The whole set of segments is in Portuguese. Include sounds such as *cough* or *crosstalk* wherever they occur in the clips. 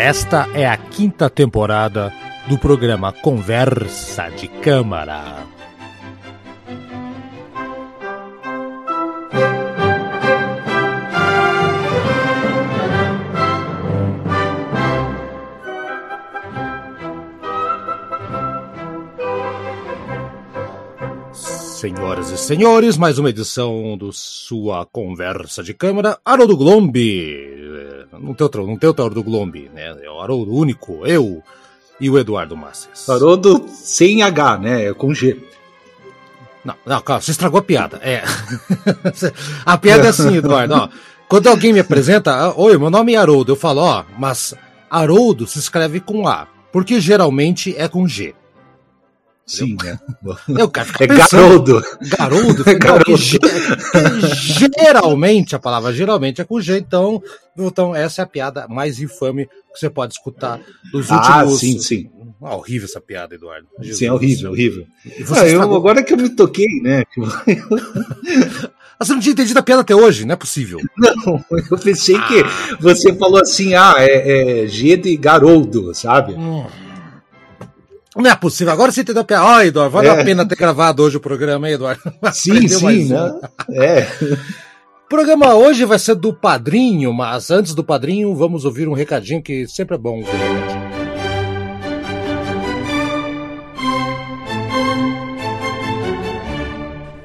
Esta é a quinta temporada do programa Conversa de Câmara. Senhoras e senhores, mais uma edição do sua Conversa de Câmara. Haroldo Glombi. Não tem outro, não tem outro Haroldo Glombi, né? É o Haroldo único, eu e o Eduardo Masses. Haroldo sem H, né? É com G. Não, não, calma, você estragou a piada. É. *laughs* a piada é assim, Eduardo, ó. Quando alguém me apresenta, oi, meu nome é Haroldo, eu falo, ó, mas Haroldo se escreve com A, porque geralmente é com G. Sim, né? Eu, cara, é Garoldo. Garoldo? É Garoldo. geralmente, a palavra geralmente é com G, então, então essa é a piada mais infame que você pode escutar dos últimos... Ah, sim, sim. Ah, horrível essa piada, Eduardo. Jesus. Sim, é horrível, horrível. Ah, eu, agora que eu me toquei, né? Você não tinha entendido a piada até hoje, não é possível. Não, eu pensei ah. que você falou assim, ah, é, é G de Garoldo, sabe? Hum. Não é possível. Agora você entendeu piada. Ó, Eduardo, valeu é. a pena ter gravado hoje o programa, hein, Eduardo? *laughs* Sim, sim, né? É. O programa hoje vai ser do padrinho, mas antes do padrinho, vamos ouvir um recadinho que sempre é bom ouvir um recadinho.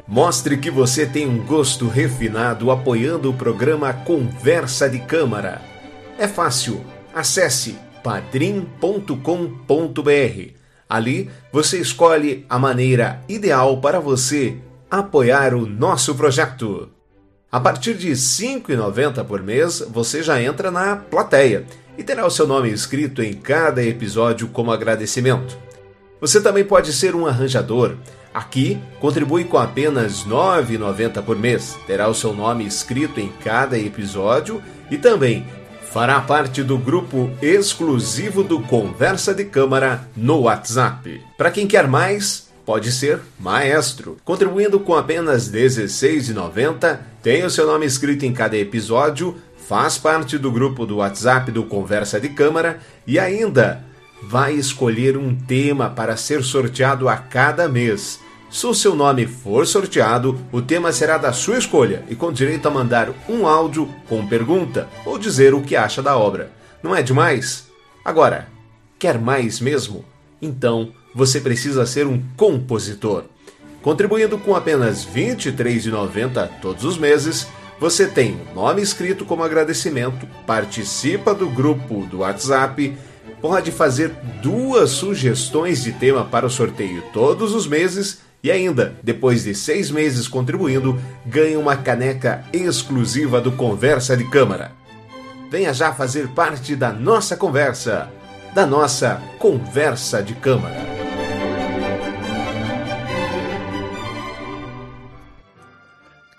Mostre que você tem um gosto refinado apoiando o programa Conversa de Câmara. É fácil. Acesse padrim.com.br Ali você escolhe a maneira ideal para você apoiar o nosso projeto. A partir de R$ 5,90 por mês, você já entra na plateia e terá o seu nome escrito em cada episódio como agradecimento. Você também pode ser um arranjador. Aqui, contribui com apenas R$ 9,90 por mês. Terá o seu nome escrito em cada episódio e também fará parte do grupo exclusivo do Conversa de Câmara no WhatsApp. Para quem quer mais, pode ser maestro. Contribuindo com apenas R$ 16,90, tem o seu nome escrito em cada episódio, faz parte do grupo do WhatsApp do Conversa de Câmara e ainda vai escolher um tema para ser sorteado a cada mês. Se o seu nome for sorteado, o tema será da sua escolha e com direito a mandar um áudio com pergunta ou dizer o que acha da obra. Não é demais? Agora, quer mais mesmo? Então você precisa ser um compositor. Contribuindo com apenas R$ 23,90 todos os meses, você tem o nome escrito como agradecimento, participa do grupo do WhatsApp, pode fazer duas sugestões de tema para o sorteio todos os meses e ainda, depois de seis meses contribuindo, ganha uma caneca exclusiva do Conversa de Câmara. Venha já fazer parte da nossa conversa, da nossa Conversa de Câmara.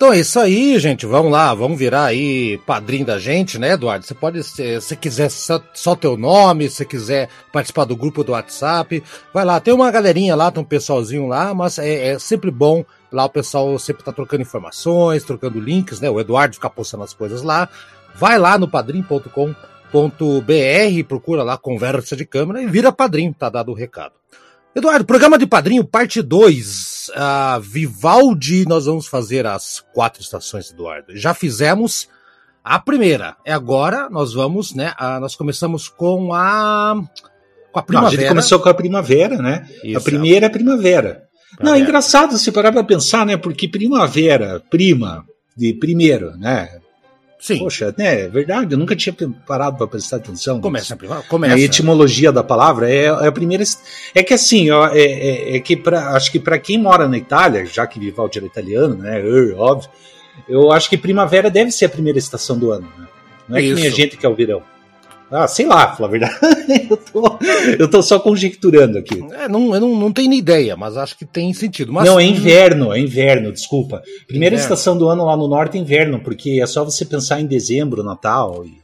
Então é isso aí, gente. Vamos lá, vamos virar aí padrinho da gente, né, Eduardo? Você pode, se, se quiser só, só teu nome, se quiser participar do grupo do WhatsApp, vai lá. Tem uma galerinha lá, tem um pessoalzinho lá, mas é, é sempre bom. Lá o pessoal sempre tá trocando informações, trocando links, né? O Eduardo fica postando as coisas lá. Vai lá no padrim.com.br, procura lá conversa de câmera e vira padrinho, tá dado o recado. Eduardo, programa de padrinho, parte 2. Uh, Vivaldi, nós vamos fazer as quatro estações, Eduardo. Já fizemos a primeira. É agora, nós vamos, né? Uh, nós começamos com a. Com a primavera. Não, a gente começou com a primavera, né? Isso, a primeira é a primavera. primavera. Não, é engraçado se parar para pensar, né? Porque primavera, prima, de primeiro, né? Sim. Poxa, né, é verdade, eu nunca tinha parado para prestar atenção. Começa, começa. A etimologia da palavra é, é a primeira. É que assim, ó, é, é, é que pra, acho que para quem mora na Itália, já que Vivaldi era italiano, né, óbvio, eu acho que primavera deve ser a primeira estação do ano. Né? Não é Isso. que nem a gente que é o verão. Ah, sei lá, falar a verdade. *laughs* eu, tô, eu tô só conjecturando aqui. É, não, eu não, não tenho nem ideia, mas acho que tem sentido. Mas, não, é inverno, é inverno, desculpa. Primeira inverno. estação do ano lá no norte é inverno, porque é só você pensar em dezembro, Natal. E...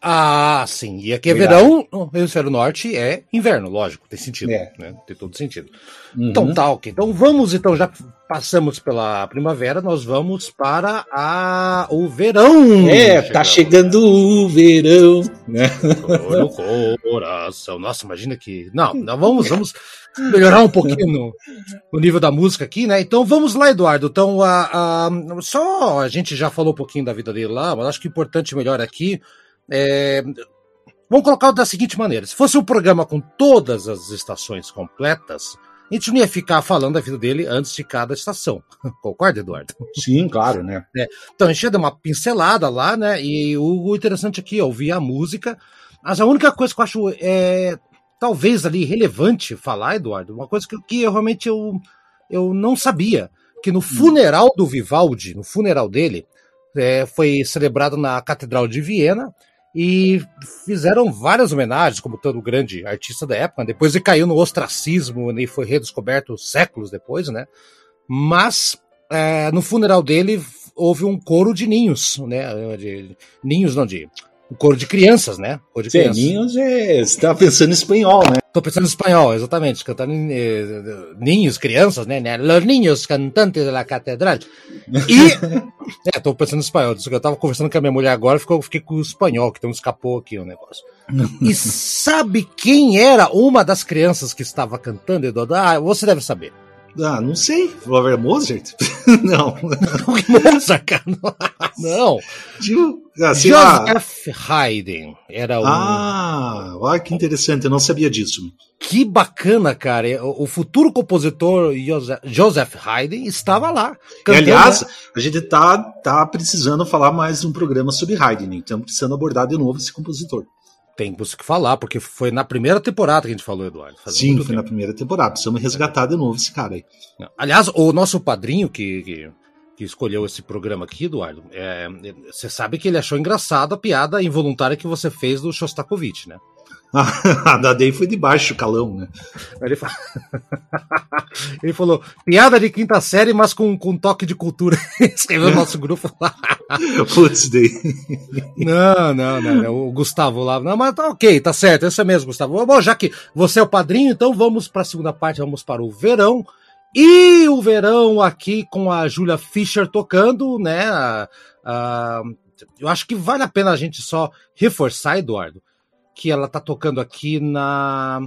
Ah, sim. E aqui é Verdade. verão, o hemisfério norte é inverno, lógico, tem sentido. É. Né? Tem todo sentido. Uhum. Então tá, ok. Então vamos, então, já passamos pela primavera, nós vamos para a, o verão. É, tá chegando o verão, né? No coração. Nossa, imagina que. Não, não vamos, vamos melhorar um pouquinho no, no, nível da música aqui, né? Então vamos lá, Eduardo. Então, a, a, só a gente já falou um pouquinho da vida dele lá, mas acho que o importante melhor aqui é, vamos colocar da seguinte maneira: se fosse um programa com todas as estações completas, a gente não ia ficar falando da vida dele antes de cada estação. *laughs* Concorda, Eduardo? Sim, claro, né? É, então a gente ia dar uma pincelada lá, né? E o, interessante aqui é ouvir a música. Mas a única coisa que eu acho é, talvez ali relevante falar, Eduardo, uma coisa que, que eu realmente eu, eu não sabia, que no hum. funeral do Vivaldi, no funeral dele, é, foi celebrado na Catedral de Viena, e fizeram várias homenagens, como todo grande artista da época. Depois ele caiu no ostracismo e foi redescoberto séculos depois, né? Mas é, no funeral dele houve um coro de ninhos, né? De, ninhos não de um coro de crianças, né? Coro de crianças. ninhos é. Você tá pensando em espanhol, né? Tô pensando em espanhol, exatamente. Cantando eh, ninhos, crianças, né? Los niños cantantes da catedral. E. *laughs* é, tô pensando em espanhol. Eu tava conversando com a minha mulher agora, ficou, fiquei com o espanhol, que então escapou aqui o negócio. e *laughs* sabe quem era uma das crianças que estava cantando, Eduardo? Ah, você deve saber. Ah, não sei. Flávio Mozart? *laughs* não. Mozart, cara. Não. Tipo, assim, Joseph Haydn era o. Ah, olha que interessante, eu não sabia disso. Que bacana, cara. O futuro compositor Joseph Haydn estava lá. E, aliás, a gente tá, tá precisando falar mais de um programa sobre Haydn, então precisando abordar de novo esse compositor tem que falar, porque foi na primeira temporada que a gente falou, Eduardo. Sim, foi tempo. na primeira temporada. Precisamos resgatar de novo esse cara aí. Aliás, o nosso padrinho que, que, que escolheu esse programa aqui, Eduardo, é, você sabe que ele achou engraçado a piada involuntária que você fez do Shostakovich, né? A da Day foi de baixo calão, né? Ele, fa... *laughs* ele, falou, piada de quinta série, mas com, com toque de cultura. *laughs* Escreveu no nosso grupo lá. *laughs* Putz, Day. Não, não, não. É o Gustavo lá. Não, mas tá ok, tá certo. Esse é mesmo, Gustavo. Bom, já que você é o padrinho, então vamos para a segunda parte, vamos para o verão. E o verão aqui com a Julia Fischer tocando, né? A, a, eu acho que vale a pena a gente só reforçar, Eduardo, que ela tá tocando aqui na.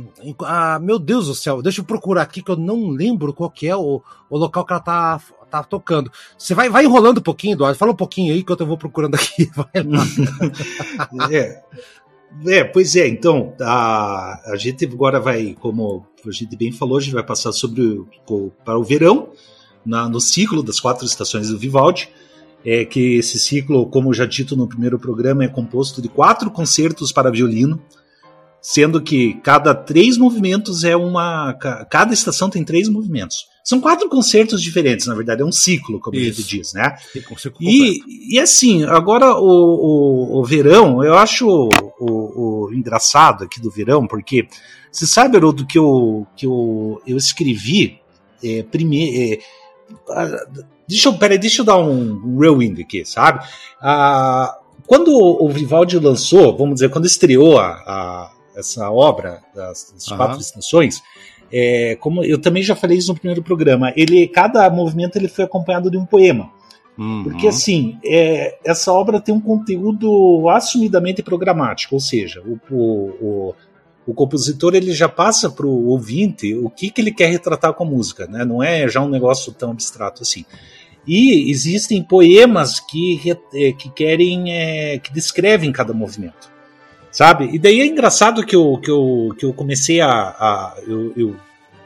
Ah, meu Deus do céu, deixa eu procurar aqui que eu não lembro qual que é o, o local que ela tá, tá tocando. Você vai, vai enrolando um pouquinho, Eduardo. Fala um pouquinho aí que eu vou procurando aqui. *laughs* *laughs* é. É, pois é, então, a, a gente agora vai, como a gente bem falou, a gente vai passar sobre o, para o verão, na, no ciclo das quatro estações do Vivaldi é que esse ciclo, como já dito no primeiro programa, é composto de quatro concertos para violino, sendo que cada três movimentos é uma. Cada estação tem três movimentos. São quatro concertos diferentes, na verdade, é um ciclo, como Isso. a gente diz, né? E, e assim, agora o, o, o, verão, eu acho o, o, o, engraçado aqui do verão, porque você sabe, Haroldo, que eu, que eu, eu escrevi é, primeiro. É, Deixa eu, peraí, deixa eu dar um, rewind aqui, sabe? Ah, quando o Vivaldi lançou, vamos dizer, quando estreou a, a essa obra das, das quatro estações, é, como eu também já falei isso no primeiro programa, ele cada movimento ele foi acompanhado de um poema. Uhum. Porque assim, é, essa obra tem um conteúdo assumidamente programático, ou seja, o, o, o compositor ele já passa para o ouvinte o que, que ele quer retratar com a música, né? não é já um negócio tão abstrato assim. E existem poemas que, eh, que querem, é, que descrevem cada movimento, sabe? E daí é engraçado que eu, que eu, que eu comecei a. a eu, eu,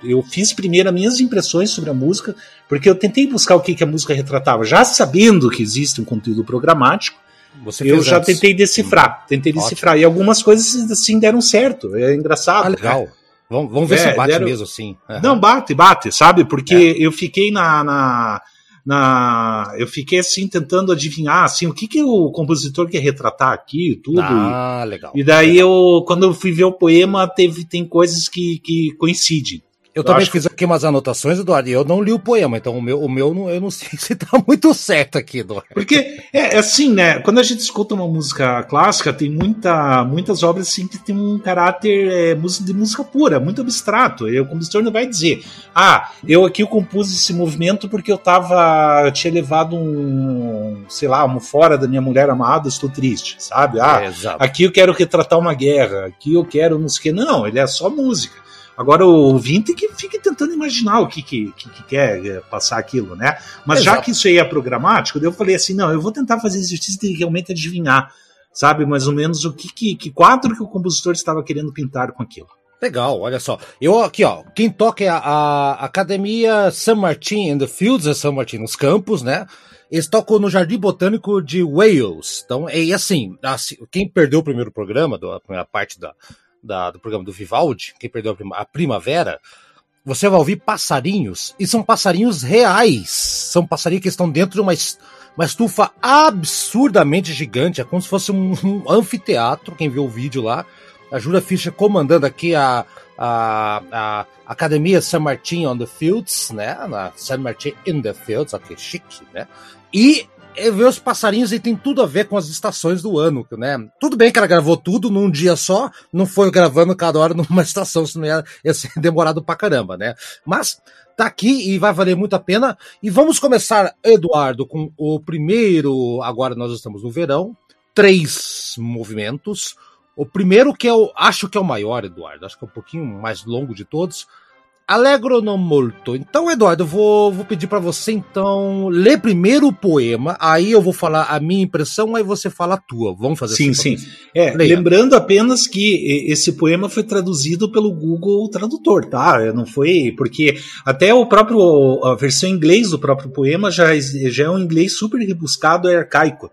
eu fiz primeiro as minhas impressões sobre a música, porque eu tentei buscar o que, que a música retratava, já sabendo que existe um conteúdo programático. Você eu já antes. tentei decifrar, hum. tentei Ótimo. decifrar. E algumas coisas assim deram certo. É engraçado. Ah, legal. Né? Vamos, vamos ver é, se bate deram... mesmo assim. Uhum. Não, bate, bate, sabe? Porque é. eu fiquei na, na na eu fiquei assim tentando adivinhar assim o que que o compositor quer retratar aqui tudo ah, legal e daí legal. eu quando eu fui ver o poema teve tem coisas que, que coincidem Eu, eu também fiz que... aqui umas anotações, Eduardo, e eu não li o poema, então o meu, o meu eu não *laughs* sei se tá muito certo aqui, Eduardo. Porque é, é assim, né? Quando a gente escuta uma música clássica, tem muita, muitas obras assim que tem um caráter é, de música pura, muito abstrato. E o compositor não vai dizer, ah, eu aqui compus esse movimento porque eu tava. Eu tinha levado um, sei lá, um fora da minha mulher amada, estou triste, sabe? Ah, é, aqui eu quero retratar uma guerra, aqui eu quero não sei o que. Não, ele é só música. Agora o ouvinte que fique tentando imaginar o que, que, que, que quer é, passar aquilo, né? Mas Exato. já que isso aí é programático, eu falei assim, não, eu vou tentar fazer exercício de realmente adivinhar, sabe, mais ou menos o que, que, que quadro que o compositor estava querendo pintar com aquilo. Legal, olha só. Eu aqui, ó, quem toca é a, a Academia San Martin in the Fields, é San Martin nos campos, né? Eles tocam no Jardim Botânico de Wales. Então, é assim, assim quem perdeu o primeiro programa, a primeira parte da, da, do programa do Vivaldi, quem perdeu a primavera, você vai ouvir passarinhos, e são passarinhos reais. São passarinhos que estão dentro de uma, uma estufa absurdamente gigante, é como se fosse um, um anfiteatro, quem viu o vídeo lá. A Júlia Fischer comandando aqui a, a, a Academia San Martin on the Fields, né? Na San Martin in the Fields, ok, chique, né? E é ver os passarinhos e tem tudo a ver com as estações do ano, né? Tudo bem que ela gravou tudo num dia só, não foi gravando cada hora *laughs* numa estação, senão ia, ia ser *laughs* demorado pra caramba, né? Mas tá aqui e vai valer muito a pena. E vamos começar, Eduardo, com o primeiro. Agora nós estamos no verão, três movimentos. O primeiro que eu acho que é o maior, Eduardo, acho que é um pouquinho mais longo de todos Allegro no molto. Então, Eduardo, vou, vou pedir para você, então, ler primeiro o poema, aí eu vou falar a minha impressão, aí você fala a tua. Vamos fazer sim, assim? Sim, sim. É, lembrando apenas que esse poema foi traduzido pelo Google Tradutor, tá? Não foi... Porque até o próprio... A versão em inglês do próprio poema já, já é um inglês super rebuscado e arcaico.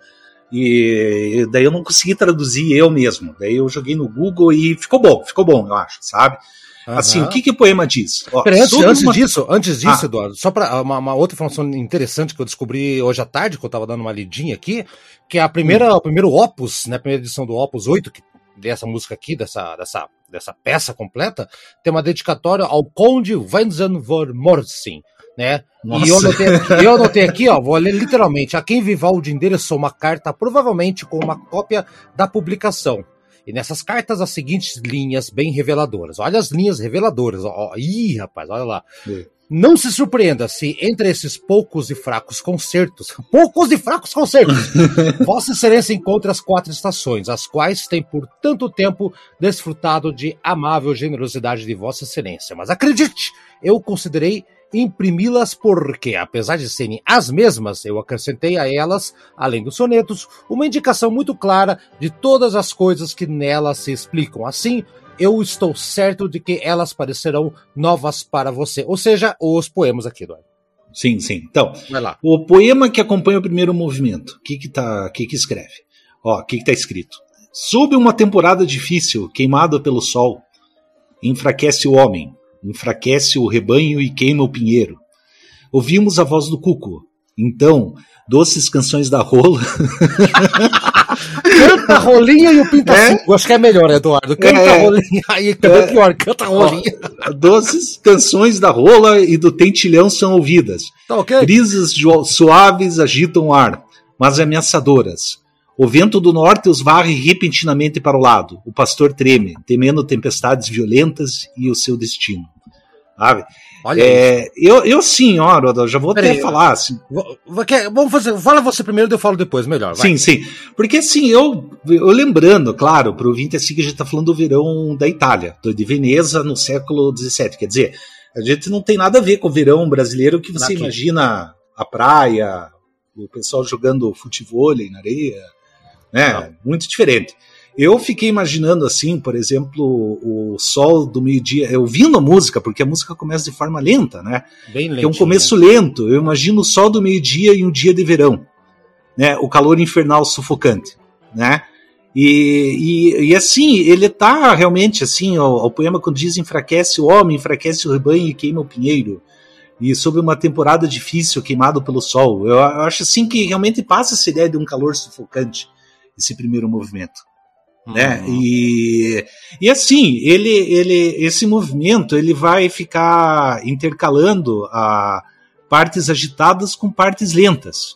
E daí eu não consegui traduzir eu mesmo. Daí eu joguei no Google e ficou bom, ficou bom, eu acho, sabe? Uhum. Assim, o que, que o poema diz? Ó, Peraí, antes, antes uma... disso, antes disso, ah. Eduardo, só para uma, uma, outra informação interessante que eu descobri hoje à tarde, que eu estava dando uma lidinha aqui, que é a primeira, hum. o primeiro opus, né, a primeira edição do Opus 8, que dessa música aqui, dessa, dessa, dessa peça completa, tem uma dedicatória ao Conde Wenzen von Morsin, né? Nossa. E eu anotei, aqui, eu anotei aqui, ó, vou ler literalmente, a quem Vivaldi endereçou uma carta, provavelmente com uma cópia da publicação. E nessas cartas as seguintes linhas bem reveladoras. Olha as linhas reveladoras. Ó, ih, rapaz, olha lá. É. Não se surpreenda se entre esses poucos e fracos concertos, *laughs* poucos e fracos concertos, *laughs* Vossa Excelência encontre as quatro estações, as quais tem por tanto tempo desfrutado de amável generosidade de Vossa Excelência. Mas acredite, eu considerei imprimi-las porque, apesar de serem as mesmas, eu acrescentei a elas, além dos sonetos, uma indicação muito clara de todas as coisas que nelas se explicam. Assim, eu estou certo de que elas parecerão novas para você. Ou seja, os poemas aqui, Eduardo. Sim, sim. Então, o poema que acompanha o primeiro movimento, o que que, tá, que que escreve? Ó, o que que tá escrito? Sob uma temporada difícil, queimado pelo sol, enfraquece o homem, enfraquece o rebanho e queima o pinheiro. Ouvimos a voz do cuco. Então, doces canções da rola. *laughs* canta a rolinha e o pinta é? Acho que é melhor, Eduardo. Canta é. a rolinha. Aí é pior, canta a rolinha. doces canções da rola e do tentilhão são ouvidas. Tá, okay. Brisas suaves agitam o ar, mas ameaçadoras. O vento do norte os varre repentinamente para o lado. O pastor treme, temendo tempestades violentas e o seu destino. Sabe? Olha é, eu, eu sim, ó, já vou Pera até aí, falar. Assim. Vamos fazer, fala você primeiro, eu falo depois, melhor. Vai. Sim, sim. Porque assim, eu, eu lembrando, claro, para o ouvinte assim que a gente está falando do verão da Itália, de Veneza no século XVII. Quer dizer, a gente não tem nada a ver com o verão brasileiro que você imagina a praia, o pessoal jogando futebol na areia né? Não. Muito diferente. Eu fiquei imaginando assim, por exemplo, o sol do meio-dia, ouvindo a música, porque a música começa de forma lenta, né? Bem. É um começo lento. Eu imagino o sol do meio-dia e um dia de verão, né? O calor infernal sufocante, né? E, e, e assim, ele tá realmente assim, o, o, poema quando diz enfraquece o homem, enfraquece o rebanho e queima o pinheiro. E sobre uma temporada difícil, queimado pelo sol. Eu, eu acho assim que realmente passa essa ideia de um calor sufocante esse primeiro movimento. né? Uhum. E, e assim, ele, ele, esse movimento ele vai ficar intercalando a partes agitadas com partes lentas,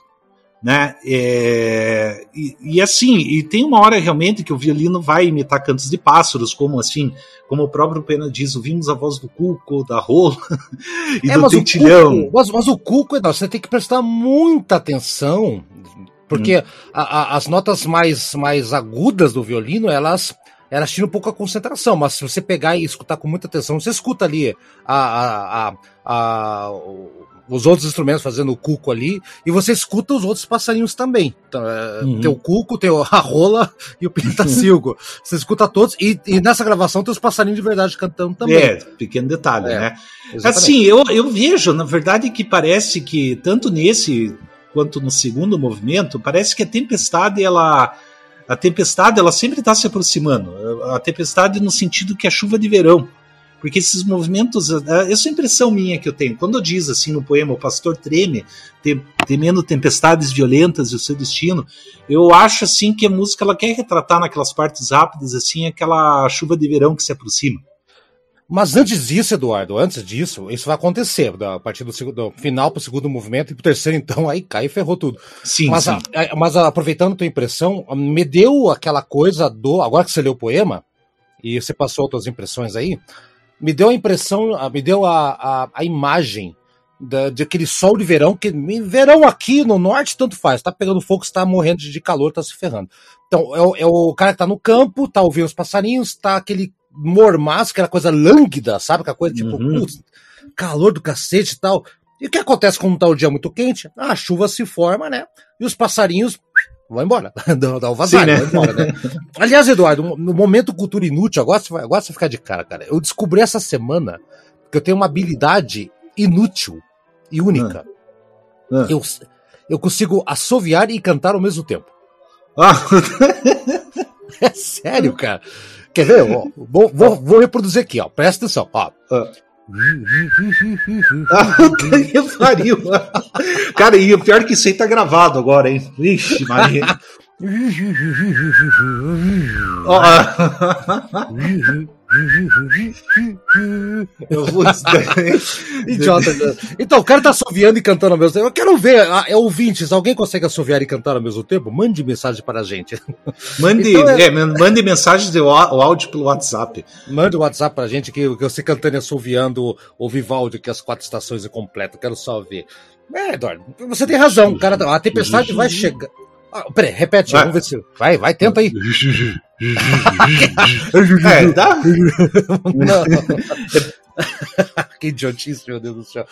né? É, e, e, assim, e tem uma hora realmente que o violino vai imitar cantos de pássaros, como assim, como o próprio Pena diz, ouvimos a voz do cuco, da rola *laughs* e é, do dentilhão. mas, mas, o cuco, você tem que prestar muita atenção porque hum. a, a, as notas mais, mais agudas do violino, elas elas tiram um pouco a concentração, mas se você pegar e escutar com muita atenção, você escuta ali a, a, a, os outros instrumentos fazendo o cuco ali, e você escuta os outros passarinhos também. Então, é, uhum. Tem o cuco, tem *laughs* a rola e o pintacilgo. *laughs* você escuta todos, e, e, nessa gravação tem os passarinhos de verdade cantando também. É, pequeno detalhe, é, né? Exatamente. Assim, eu, eu vejo, na verdade, que parece que tanto nesse quanto no segundo movimento, parece que a tempestade ela a tempestade ela sempre está se aproximando. A tempestade no sentido que é chuva de verão. Porque esses movimentos, essa é a impressão minha que eu tenho. Quando diz assim no poema, o pastor treme, temendo tempestades violentas e o seu destino, eu acho assim que a música ela quer retratar naquelas partes rápidas assim aquela chuva de verão que se aproxima. Mas antes disso, Eduardo, antes disso, isso vai acontecer. A partir do, do final para o segundo movimento e para o terceiro, então, aí cai e ferrou tudo. Sim, mas, sim. A, a, mas aproveitando a tua impressão, me deu aquela coisa do. Agora que você leu o poema, e você passou outras impressões aí, me deu a impressão, me deu a, a, a imagem da, de aquele sol de verão, que verão aqui no norte tanto faz, tá pegando fogo, está morrendo de calor, tá se ferrando. Então, é o, é o cara que tá no campo, tá ouvindo os passarinhos, tá aquele mormaço, aquela coisa lânguida, sabe? Aquela coisa tipo, uhum. putz, calor do cacete e tal. E o que acontece quando tá o dia muito quente? A chuva se forma, né? E os passarinhos vão embora. *laughs* Dá o vazar, né? vão embora, né? *laughs* Aliás, Eduardo, no momento cultura inútil, agora você, vai, agora você ficar de cara, cara. Eu descobri essa semana que eu tenho uma habilidade inútil e única. Ah. Ah. Eu, eu consigo assoviar e cantar ao mesmo tempo. Ah. *laughs* é sério, cara. Quer ver? Vou, vou, vou, vou, reproduzir aqui, ó. Presta atenção, ó. Ah. *laughs* ah, *laughs* pariu. Cara, e o pior é que isso aí tá gravado agora, hein? Vixe, Maria. *laughs* oh, eu vou *laughs* Idiota. Então, o cara tá assoviando e cantando ao mesmo tempo. Eu quero ver, ah, é ouvintes, alguém consegue assoviar e cantar ao mesmo tempo? Mande mensagem para a gente. *laughs* Mande, então, é... É, mande mensagem de áudio pelo WhatsApp. Mande o WhatsApp pra gente que, que você cantando e assoviando o Vivaldi, que as quatro estações é completo. Quero só ver. É, Eduardo, você tem razão, cara. A tempestade vai chegar. Ah, peraí, repete, vai. vamos ver se. Vai, vai, tenta aí. *laughs* é, dá? *laughs* Que idiotice, meu Deus do céu.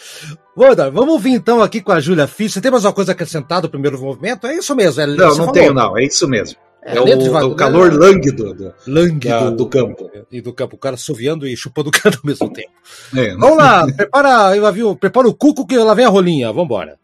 Bom, vamos ouvir então aqui com a Júlia Fisch. Você tem mais uma coisa acrescentada do primeiro movimento? É isso mesmo. É, não, não falou. tenho, não. É isso mesmo. É, é o, é o, calor é, lânguido, do, lânguido do campo. E do campo, o cara soviando e chupando o cano ao mesmo tempo. É, Vamos lá, prepara, viu, prepara o cuco que lá vem a rolinha. Vambora.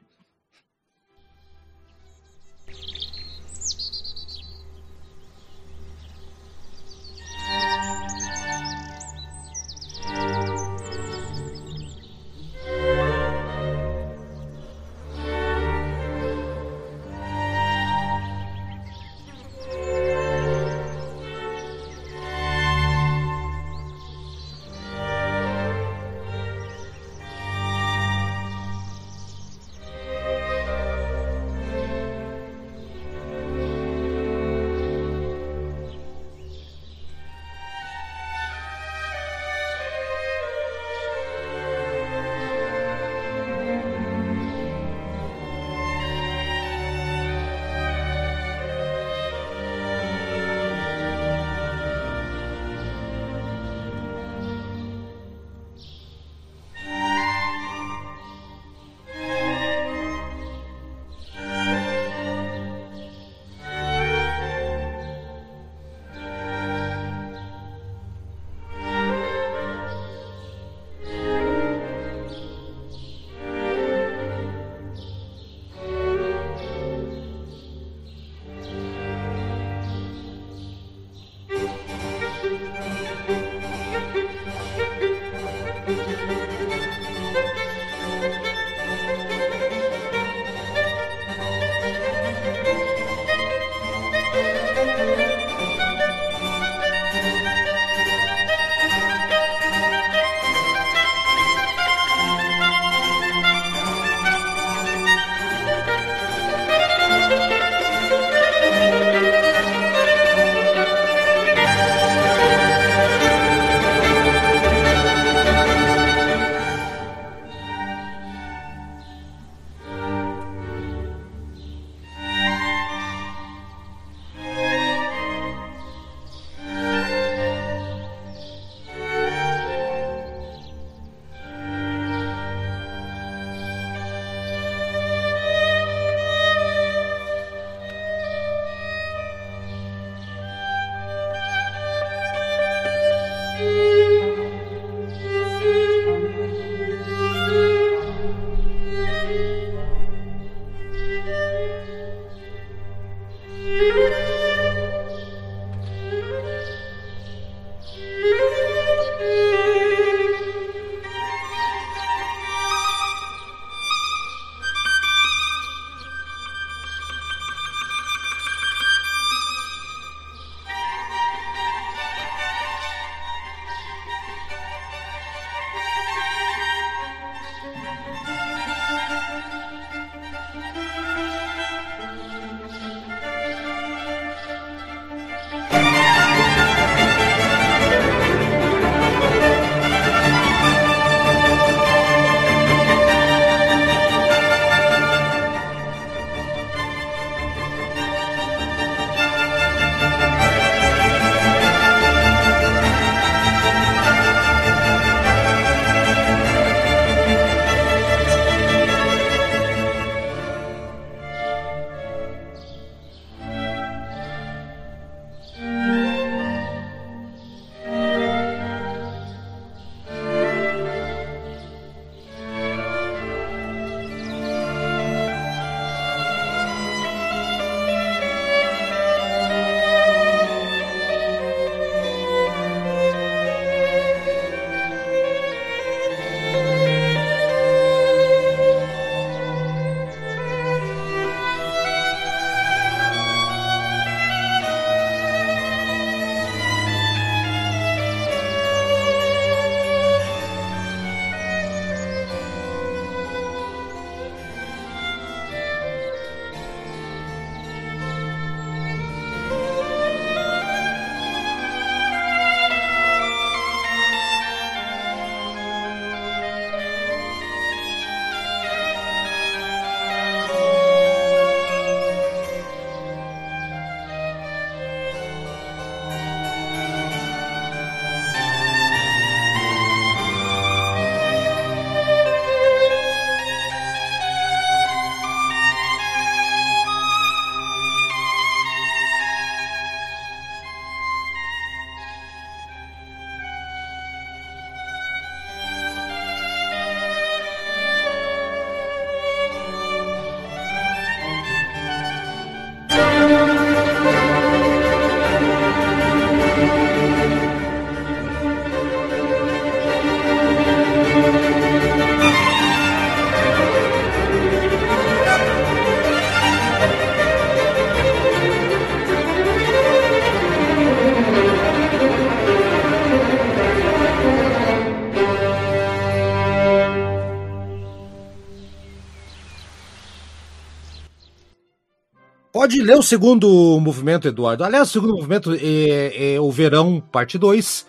Pode ler o segundo movimento, Eduardo. Aliás, o segundo movimento é, é o Verão, parte 2.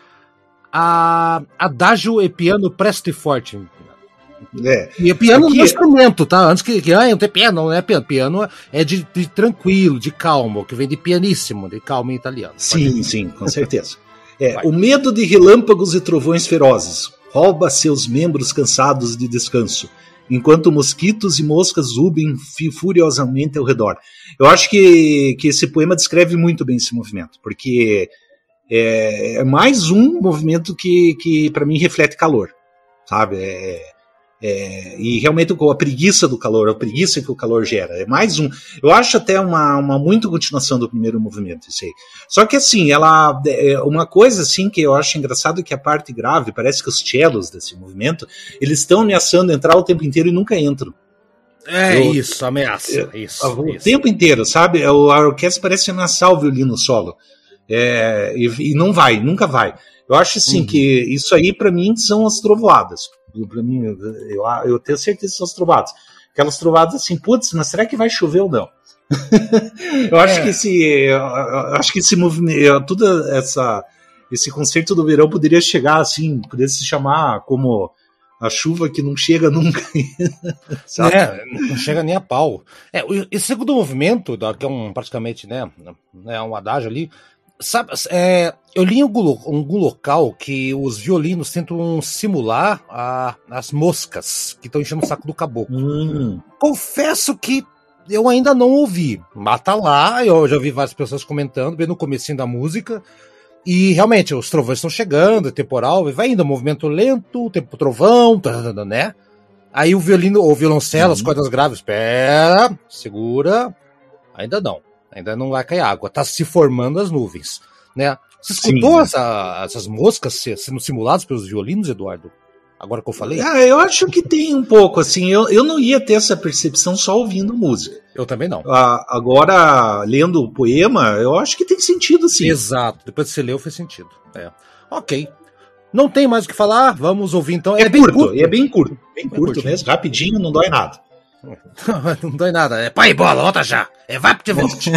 A Adágio e piano presto e forte. É. E piano Aqui... no instrumento, tá? Antes que, que ah, não tem piano, não é piano. Piano é de, de, tranquilo, de calmo, que vem de pianissimo, de calmo em italiano. Sim, sim, com certeza. *laughs* É, o medo de relâmpagos e trovões ferozes rouba seus membros cansados de descanso enquanto mosquitos e moscas zubem furiosamente ao redor. Eu acho que, que esse poema descreve muito bem esse movimento, porque é, é mais um movimento que, que para mim reflete calor, sabe? É, é, e realmente a preguiça do calor, a preguiça que o calor gera. É mais um. Eu acho até uma, uma muito continuação do primeiro movimento, isso aí. Só que assim, ela. É, uma coisa assim que eu acho engraçado é que a parte grave, parece que os cellos desse movimento, eles estão ameaçando entrar o tempo inteiro e nunca entram. É eu, isso, ameaça. Eu, isso, o isso. tempo inteiro, sabe? A orquestra parece ameaçar o violino solo. É, e, e, não vai, nunca vai. Eu acho assim uhum. que isso aí para mim são as trovoadas. Para mim, eu, eu tenho certeza que são as trovadas. Aquelas trovadas assim, putz, mas será que vai chover ou não? *laughs* eu acho é. que esse, eu acho que esse movimento, toda essa, esse concerto do verão poderia chegar assim, poderia se chamar como a chuva que não chega nunca. *laughs* é, não chega nem a pau. É, esse segundo movimento, que é um praticamente, né, é um adágio ali, Sabe, é, eu li em algum, algum, local que os violinos tentam simular a, as moscas que estão enchendo o saco do caboclo. Hum. Confesso que eu ainda não ouvi. Mas tá lá, eu já vi várias pessoas comentando, bem no começo da música. E realmente, os trovões estão chegando, é temporal, vai indo, movimento lento, tempo trovão, tá, tá, né? Aí o violino, o violoncelo, uhum. as cordas graves, espera, segura, ainda não. Ainda não vai cair água. Tá se formando as nuvens, né? Você escutou Sim. essa- essas moscas se- sendo simuladas pelos violinos, Eduardo? Agora que eu falei? Ah, eu acho que tem um pouco, assim, eu, eu não ia ter essa percepção só ouvindo música. Eu também não. Ah, agora, lendo o poema, eu acho que tem sentido, sim. Exato. Depois que você leu, fez sentido. É. Ok. Não tem mais o que falar, vamos ouvir então. É, bem curto, é bem curto. Bem curto curtinho. mesmo, rapidinho, não dói nada. *laughs* não dói nada. É pai bola, volta já. É vai pro volte.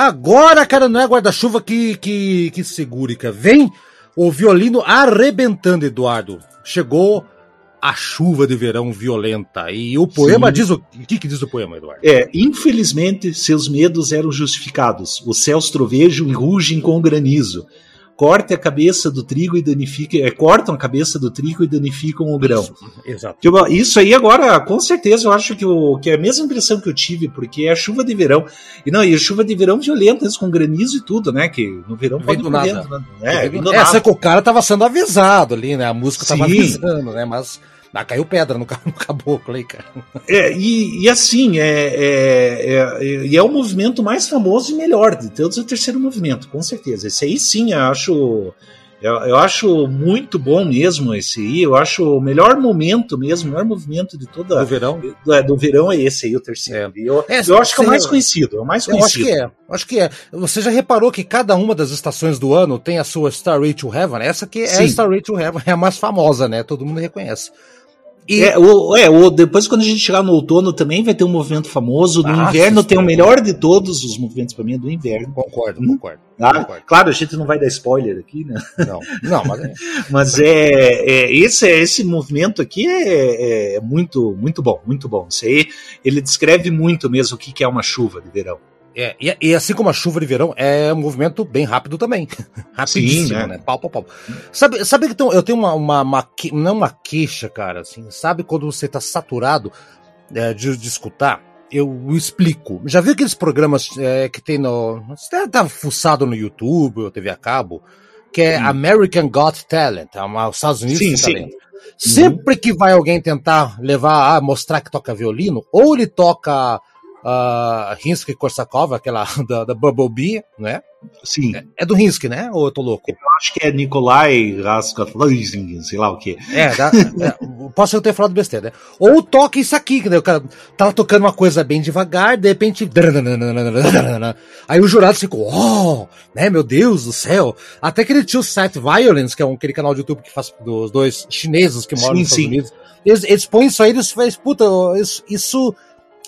Agora, cara, não é guarda-chuva que, que, que segure, cara. Vem o violino arrebentando, Eduardo. Chegou a chuva de verão violenta. E o poema Sim. diz o. O que, que diz o poema, Eduardo? É, infelizmente, seus medos eram justificados. Os céus trovejam e rugem com granizo. Corte a cabeça do trigo e danifiquem. É, cortam a cabeça do trigo e danificam o grão. Isso, Exato. Tipo, Isso aí agora, com certeza, eu acho que, o, que é a mesma impressão que eu tive, porque é a chuva de verão. E não, e a chuva de verão violenta, isso com granizo e tudo, né? Que no verão Vem pode do ir por nada. né? É, vem do É, nada. só que o cara tava sendo avisado ali, né? A música tava Sim. avisando, né? Mas ah, caiu pedra no, *laughs* no caboclo aí, cara. É, e, e assim, é, é, é, e é o movimento mais famoso e melhor de todos o terceiro movimento, com certeza. Esse aí sim, eu acho. Eu, eu acho muito bom mesmo esse aí. Eu acho o melhor momento mesmo, o melhor movimento de toda. No verão. Do, do verão é esse aí, o terceiro. E Eu, É, eu acho que é o mais conhecido. É o mais Eu acho conhecido. que é. Acho que é. Você já reparou que cada uma das estações do ano tem a sua Starry to Heaven? Essa que é a Sim. Starry to Heaven, é a mais famosa, né? Todo mundo reconhece. E É, o, é o, depois quando a gente chegar no outono também vai ter um movimento famoso. No Ah, inverno tem o melhor de todos os movimentos para mim, é do inverno. concordo, Hum? concordo. Tá? concordo. Claro, a gente não vai dar spoiler aqui, né? Não, não, mas é. *laughs* Mas é, é esse esse movimento aqui é, é muito muito bom, muito bom. Isso aí ele descreve muito mesmo o que que é uma chuva de verão. É, e, e assim como a chuva de verão, é um movimento bem rápido também. *laughs* Rapidíssimo, Sim, né? né? Pau, pau, pau. Sabe, sabe que tem- eu tenho uma, uma, uma não uma queixa, cara, assim, sabe quando você tá saturado é, de, de escutar? Eu explico. Já viu aqueles programas é, que tem no. Você deve tá fuçado no YouTube ou TV a cabo, que é Sim. American Got Talent, é os Estados Unidos Sim, sim. talento. Sempre que vai alguém tentar levar, ah, mostrar que toca violino, ou ele toca uh, Hinsky Korsakov, aquela *laughs* da, da Bumblebee, né? Sim. É, é, do Hinsky, né? Ou eu tô louco? Eu acho que é Nikolai Raskatlaising, sei lá o que. É, *laughs* é, posso ter falado besteira, né? Ou toca isso aqui, que o cara tava tocando uma coisa bem devagar, de repente. *laughs* Aí o jurado ficou, oh, né, meu Deus do céu. Até aquele tio Site Violence, que é um, aquele canal de YouTube que faz dos dois chineses que moram sim, nos Estados sim. Unidos. Eles, eles põem isso aí, eles fazem, puta, isso, isso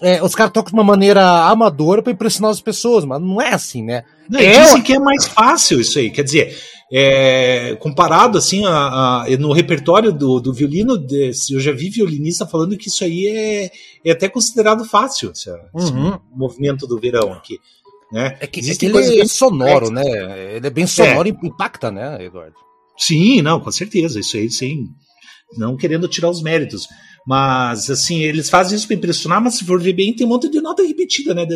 é, os caras tocam de uma maneira amadora para impressionar as pessoas, mas não é assim, né? Não, é, dizem que é mais fácil isso aí, quer dizer, é, comparado assim a, a, no repertório do, do violino, eu já vi violinista falando que isso aí é, é até considerado fácil, esse, uhum. movimento do verão aqui. Né? É que, é que ele é sonoro, né? Ele é bem sonoro e impacta, né, Eduardo? Sim, não, com certeza, isso aí sim. Não querendo tirar os méritos. Mas, assim, eles fazem isso para impressionar, mas se for ver bem, tem um monte de nota repetida, né?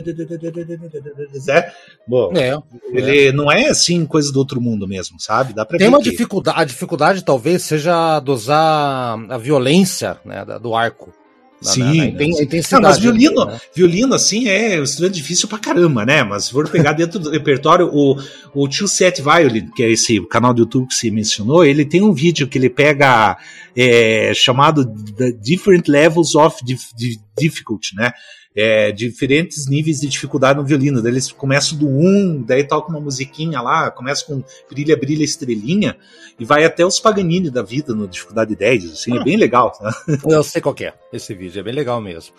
É, bom, é, ele é. não é assim coisa do outro mundo mesmo, sabe? Dá pra tem uma que... dificuldade, a dificuldade talvez seja dosar a violência né, do arco. Sim, na, na intensidade. Não, mas violino, né? violino, assim, é um instrumento difícil pra caramba, né? Mas se for pegar dentro do repertório, o, o Tio Set Violin, que é esse canal do YouTube que você mencionou, ele tem um vídeo que ele pega é, chamado Different Levels of Difficulty, né? É, diferentes níveis de dificuldade no violino. Daí eles começam do 1, um, daí toca uma musiquinha lá, começa com brilha, brilha, estrelinha, e vai até os Paganini da vida no dificuldade 10, assim, é ah, é bem legal. Né? *laughs* Eu sei qual é esse vídeo, é bem legal mesmo.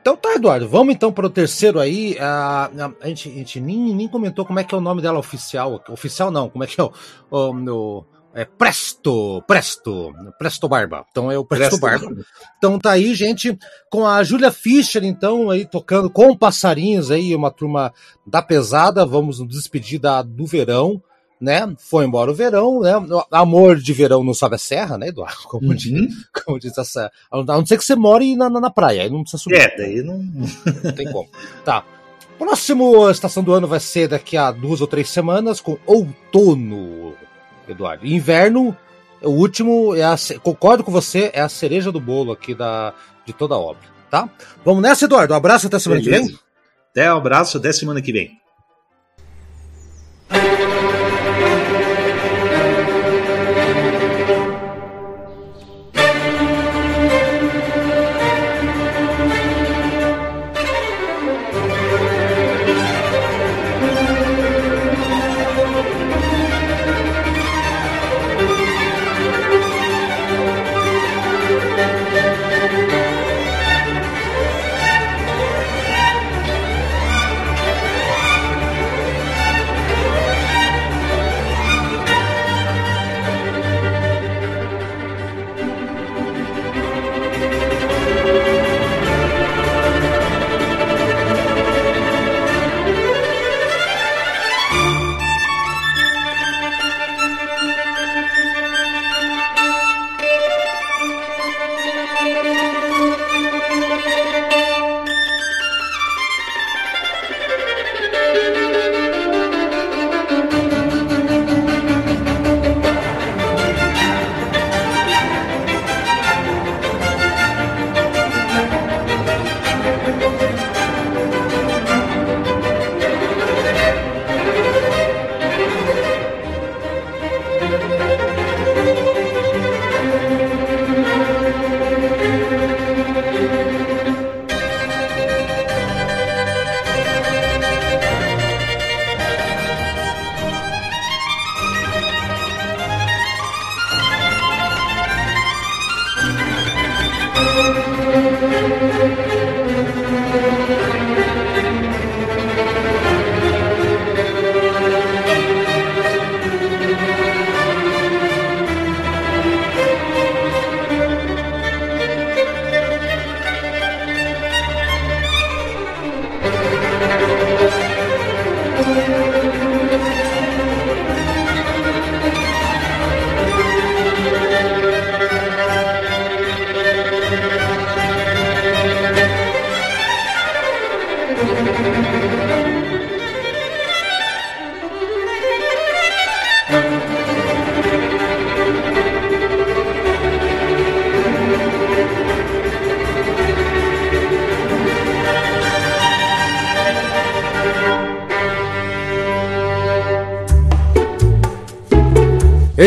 Então tá, Eduardo, vamos então para o terceiro aí. A, a, a, gente, a gente nem, nem comentou como é que é o nome dela oficial. Oficial não, como é que é o, o, o é Presto, Presto, Presto Barba. Então é o Presto, Presto Barba. Então tá aí, gente, com a Julia Fischer, então, aí tocando com passarinhos aí, uma turma da pesada. Vamos nos despedir da, do verão, né? Foi embora o verão, né? Amor de verão não sobe a serra, né, Eduardo? *laughs* Como, uhum. diz, como diz a serra. A não ser que você more na, na, na praia, aí não precisa subir. É, daí não. não tem como. Tá. Próximo estação do ano vai ser daqui a duas ou três semanas, com outono. Eduardo. Inverno, o último, é a, concordo com você, é a cereja do bolo aqui da, de toda a obra, tá? Vamos nessa, Eduardo. Um abraço até semana Beleza. que vem. Até um abraço, até semana que vem.